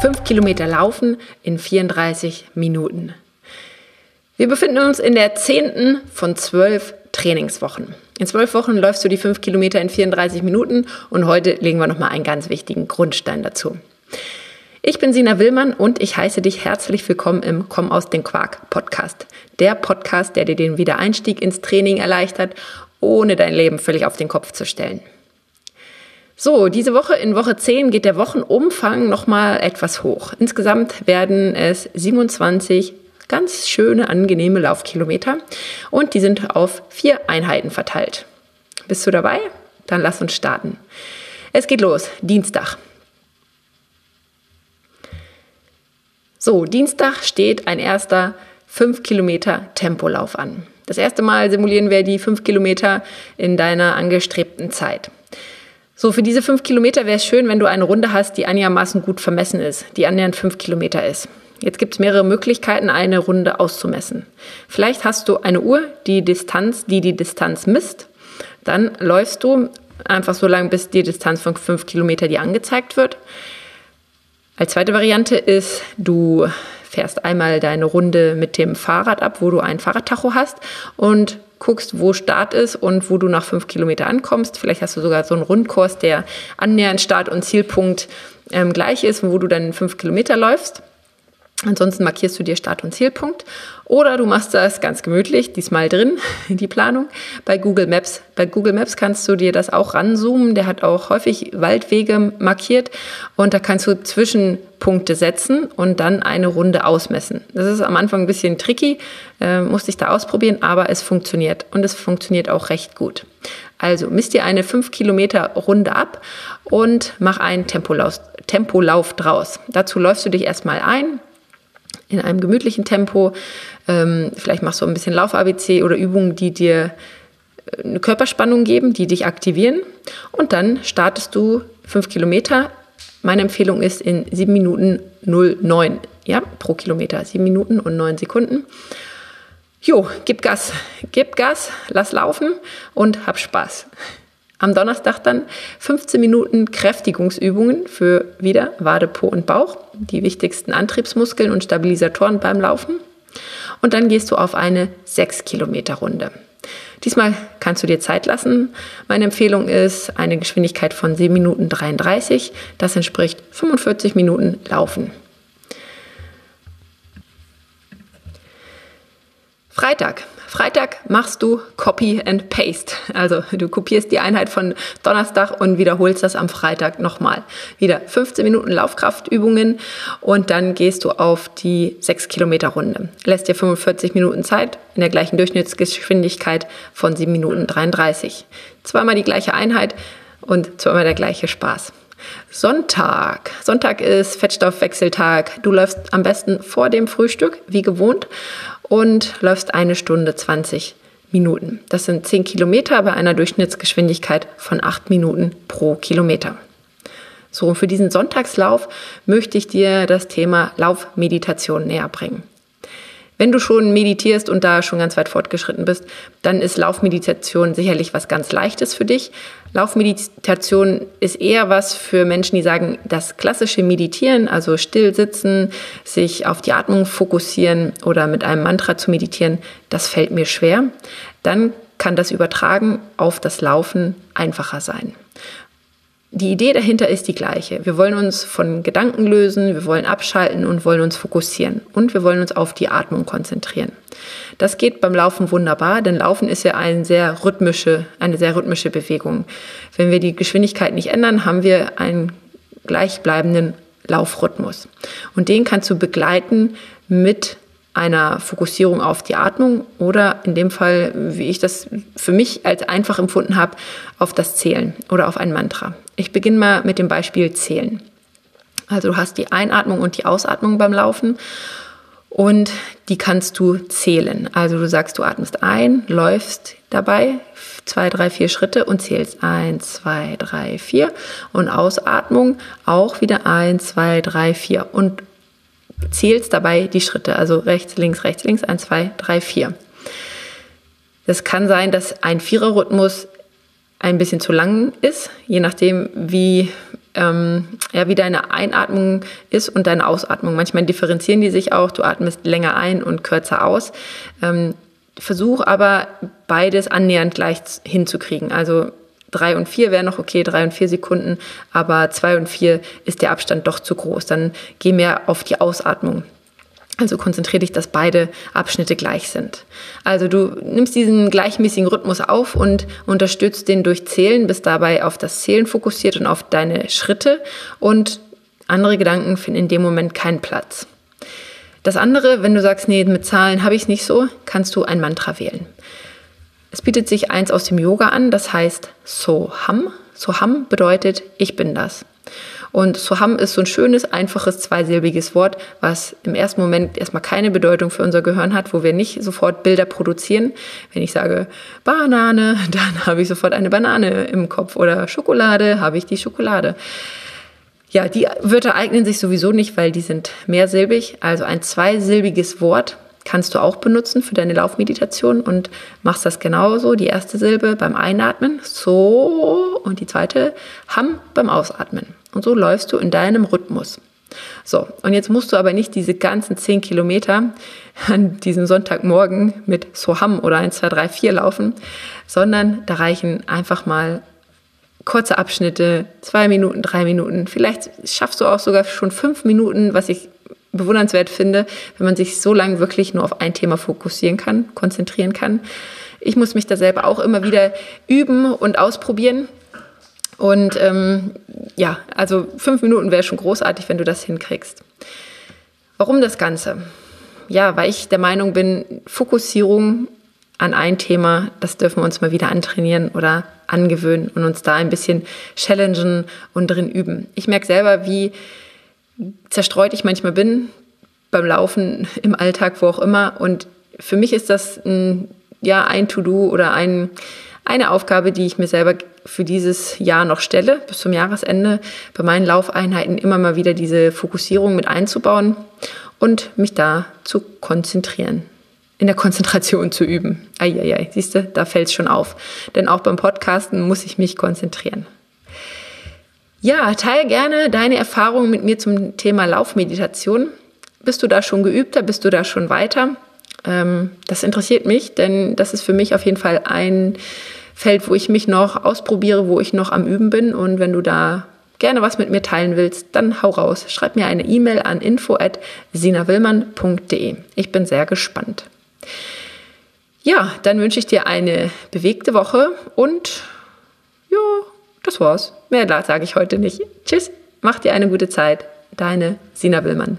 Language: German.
Fünf Kilometer laufen in 34 Minuten. Wir befinden uns in der zehnten von zwölf Trainingswochen. In zwölf Wochen läufst du die fünf Kilometer in 34 Minuten und heute legen wir nochmal einen ganz wichtigen Grundstein dazu. Ich bin Sina Willmann und ich heiße dich herzlich willkommen im Komm aus dem Quark Podcast. Der Podcast, der dir den Wiedereinstieg ins Training erleichtert, ohne dein Leben völlig auf den Kopf zu stellen. So, diese Woche in Woche 10 geht der Wochenumfang nochmal etwas hoch. Insgesamt werden es 27 ganz schöne, angenehme Laufkilometer und die sind auf vier Einheiten verteilt. Bist du dabei? Dann lass uns starten. Es geht los, Dienstag. So, Dienstag steht ein erster 5 Kilometer Tempolauf an. Das erste Mal simulieren wir die 5 Kilometer in deiner angestrebten Zeit. So, für diese fünf Kilometer wäre es schön, wenn du eine Runde hast, die einigermaßen gut vermessen ist, die annähernd fünf Kilometer ist. Jetzt gibt es mehrere Möglichkeiten, eine Runde auszumessen. Vielleicht hast du eine Uhr, die Distanz, die die Distanz misst. Dann läufst du einfach so lange, bis die Distanz von fünf Kilometer dir angezeigt wird. Als zweite Variante ist, du fährst einmal deine Runde mit dem Fahrrad ab, wo du ein Fahrradtacho hast und guckst, wo Start ist und wo du nach fünf Kilometer ankommst. Vielleicht hast du sogar so einen Rundkurs, der annähernd Start und Zielpunkt ähm, gleich ist, wo du dann fünf Kilometer läufst. Ansonsten markierst du dir Start- und Zielpunkt oder du machst das ganz gemütlich, diesmal drin, die Planung, bei Google Maps. Bei Google Maps kannst du dir das auch ranzoomen. Der hat auch häufig Waldwege markiert und da kannst du Zwischenpunkte setzen und dann eine Runde ausmessen. Das ist am Anfang ein bisschen tricky, äh, musste ich da ausprobieren, aber es funktioniert und es funktioniert auch recht gut. Also misst dir eine 5 Kilometer Runde ab und mach einen Tempolauf, Tempolauf draus. Dazu läufst du dich erstmal ein, in einem gemütlichen Tempo. Ähm, vielleicht machst du ein bisschen Lauf-ABC oder Übungen, die dir äh, eine Körperspannung geben, die dich aktivieren. Und dann startest du fünf Kilometer. Meine Empfehlung ist in sieben Minuten 09 ja, pro Kilometer. Sieben Minuten und neun Sekunden. Jo, gib Gas, gib Gas, lass laufen und hab Spaß. Am Donnerstag dann 15 Minuten Kräftigungsübungen für wieder Wade, Po und Bauch, die wichtigsten Antriebsmuskeln und Stabilisatoren beim Laufen. Und dann gehst du auf eine 6 Kilometer Runde. Diesmal kannst du dir Zeit lassen. Meine Empfehlung ist eine Geschwindigkeit von 7 Minuten 33. Das entspricht 45 Minuten Laufen. Freitag. Freitag machst du Copy and Paste. Also du kopierst die Einheit von Donnerstag und wiederholst das am Freitag nochmal. Wieder 15 Minuten Laufkraftübungen und dann gehst du auf die 6 Kilometer Runde. Lässt dir 45 Minuten Zeit in der gleichen Durchschnittsgeschwindigkeit von 7 Minuten 33. Zweimal die gleiche Einheit und zweimal der gleiche Spaß. Sonntag. Sonntag ist Fettstoffwechseltag. Du läufst am besten vor dem Frühstück, wie gewohnt und läufst eine Stunde 20 Minuten. Das sind 10 Kilometer bei einer Durchschnittsgeschwindigkeit von 8 Minuten pro Kilometer. So, und für diesen Sonntagslauf möchte ich dir das Thema Laufmeditation näher bringen. Wenn du schon meditierst und da schon ganz weit fortgeschritten bist, dann ist Laufmeditation sicherlich was ganz Leichtes für dich. Laufmeditation ist eher was für Menschen, die sagen, das klassische Meditieren, also still sitzen, sich auf die Atmung fokussieren oder mit einem Mantra zu meditieren, das fällt mir schwer. Dann kann das Übertragen auf das Laufen einfacher sein. Die Idee dahinter ist die gleiche. Wir wollen uns von Gedanken lösen, wir wollen abschalten und wollen uns fokussieren und wir wollen uns auf die Atmung konzentrieren. Das geht beim Laufen wunderbar, denn Laufen ist ja eine sehr rhythmische, eine sehr rhythmische Bewegung. Wenn wir die Geschwindigkeit nicht ändern, haben wir einen gleichbleibenden Laufrhythmus. Und den kannst du begleiten mit einer Fokussierung auf die Atmung oder in dem Fall, wie ich das für mich als einfach empfunden habe, auf das Zählen oder auf ein Mantra. Ich beginne mal mit dem Beispiel Zählen. Also du hast die Einatmung und die Ausatmung beim Laufen und die kannst du zählen. Also du sagst, du atmest ein, läufst dabei zwei, drei, vier Schritte und zählst eins, zwei, drei, vier und Ausatmung auch wieder eins, zwei, drei, vier und zählst dabei die Schritte, also rechts, links, rechts, links, eins, zwei, drei, vier. Es kann sein, dass ein Viererrhythmus ein bisschen zu lang ist, je nachdem, wie ähm, ja, wie deine Einatmung ist und deine Ausatmung. Manchmal differenzieren die sich auch. Du atmest länger ein und kürzer aus. Ähm, versuch aber beides annähernd gleich hinzukriegen. Also drei und vier wäre noch okay, drei und vier Sekunden, aber zwei und vier ist der Abstand doch zu groß. Dann geh mehr auf die Ausatmung. Also konzentriere dich, dass beide Abschnitte gleich sind. Also du nimmst diesen gleichmäßigen Rhythmus auf und unterstützt den durch Zählen, bist dabei auf das Zählen fokussiert und auf deine Schritte und andere Gedanken finden in dem Moment keinen Platz. Das andere, wenn du sagst, nee, mit Zahlen habe ich es nicht so, kannst du ein Mantra wählen. Es bietet sich eins aus dem Yoga an, das heißt Soham. Soham bedeutet ich bin das. Und Soham ist so ein schönes, einfaches, zweisilbiges Wort, was im ersten Moment erstmal keine Bedeutung für unser Gehirn hat, wo wir nicht sofort Bilder produzieren. Wenn ich sage Banane, dann habe ich sofort eine Banane im Kopf oder Schokolade, habe ich die Schokolade. Ja, die Wörter eignen sich sowieso nicht, weil die sind mehrsilbig. Also ein zweisilbiges Wort kannst du auch benutzen für deine Laufmeditation und machst das genauso. Die erste Silbe beim Einatmen, so, und die zweite Ham beim Ausatmen. Und so läufst du in deinem Rhythmus. So, und jetzt musst du aber nicht diese ganzen 10 Kilometer an diesem Sonntagmorgen mit Soham oder 1, 2, 3, 4 laufen, sondern da reichen einfach mal kurze Abschnitte, zwei Minuten, drei Minuten. Vielleicht schaffst du auch sogar schon fünf Minuten, was ich bewundernswert finde, wenn man sich so lange wirklich nur auf ein Thema fokussieren kann, konzentrieren kann. Ich muss mich da selber auch immer wieder üben und ausprobieren. Und ähm, ja, also fünf Minuten wäre schon großartig, wenn du das hinkriegst. Warum das Ganze? Ja, weil ich der Meinung bin, Fokussierung an ein Thema, das dürfen wir uns mal wieder antrainieren oder angewöhnen und uns da ein bisschen challengen und drin üben. Ich merke selber, wie zerstreut ich manchmal bin beim Laufen, im Alltag, wo auch immer. Und für mich ist das ein, ja, ein To-Do oder ein, eine Aufgabe, die ich mir selber für dieses Jahr noch stelle, bis zum Jahresende, bei meinen Laufeinheiten immer mal wieder diese Fokussierung mit einzubauen und mich da zu konzentrieren. In der Konzentration zu üben. Eieiei, siehst du, da fällt es schon auf. Denn auch beim Podcasten muss ich mich konzentrieren. Ja, teile gerne deine Erfahrungen mit mir zum Thema Laufmeditation. Bist du da schon geübter? Bist du da schon weiter? Ähm, das interessiert mich, denn das ist für mich auf jeden Fall ein Feld, wo ich mich noch ausprobiere, wo ich noch am Üben bin. Und wenn du da gerne was mit mir teilen willst, dann hau raus. Schreib mir eine E-Mail an info@sinawillmann.de. Ich bin sehr gespannt. Ja, dann wünsche ich dir eine bewegte Woche und ja, das war's. Mehr sage ich heute nicht. Tschüss, mach dir eine gute Zeit. Deine Sina Willmann.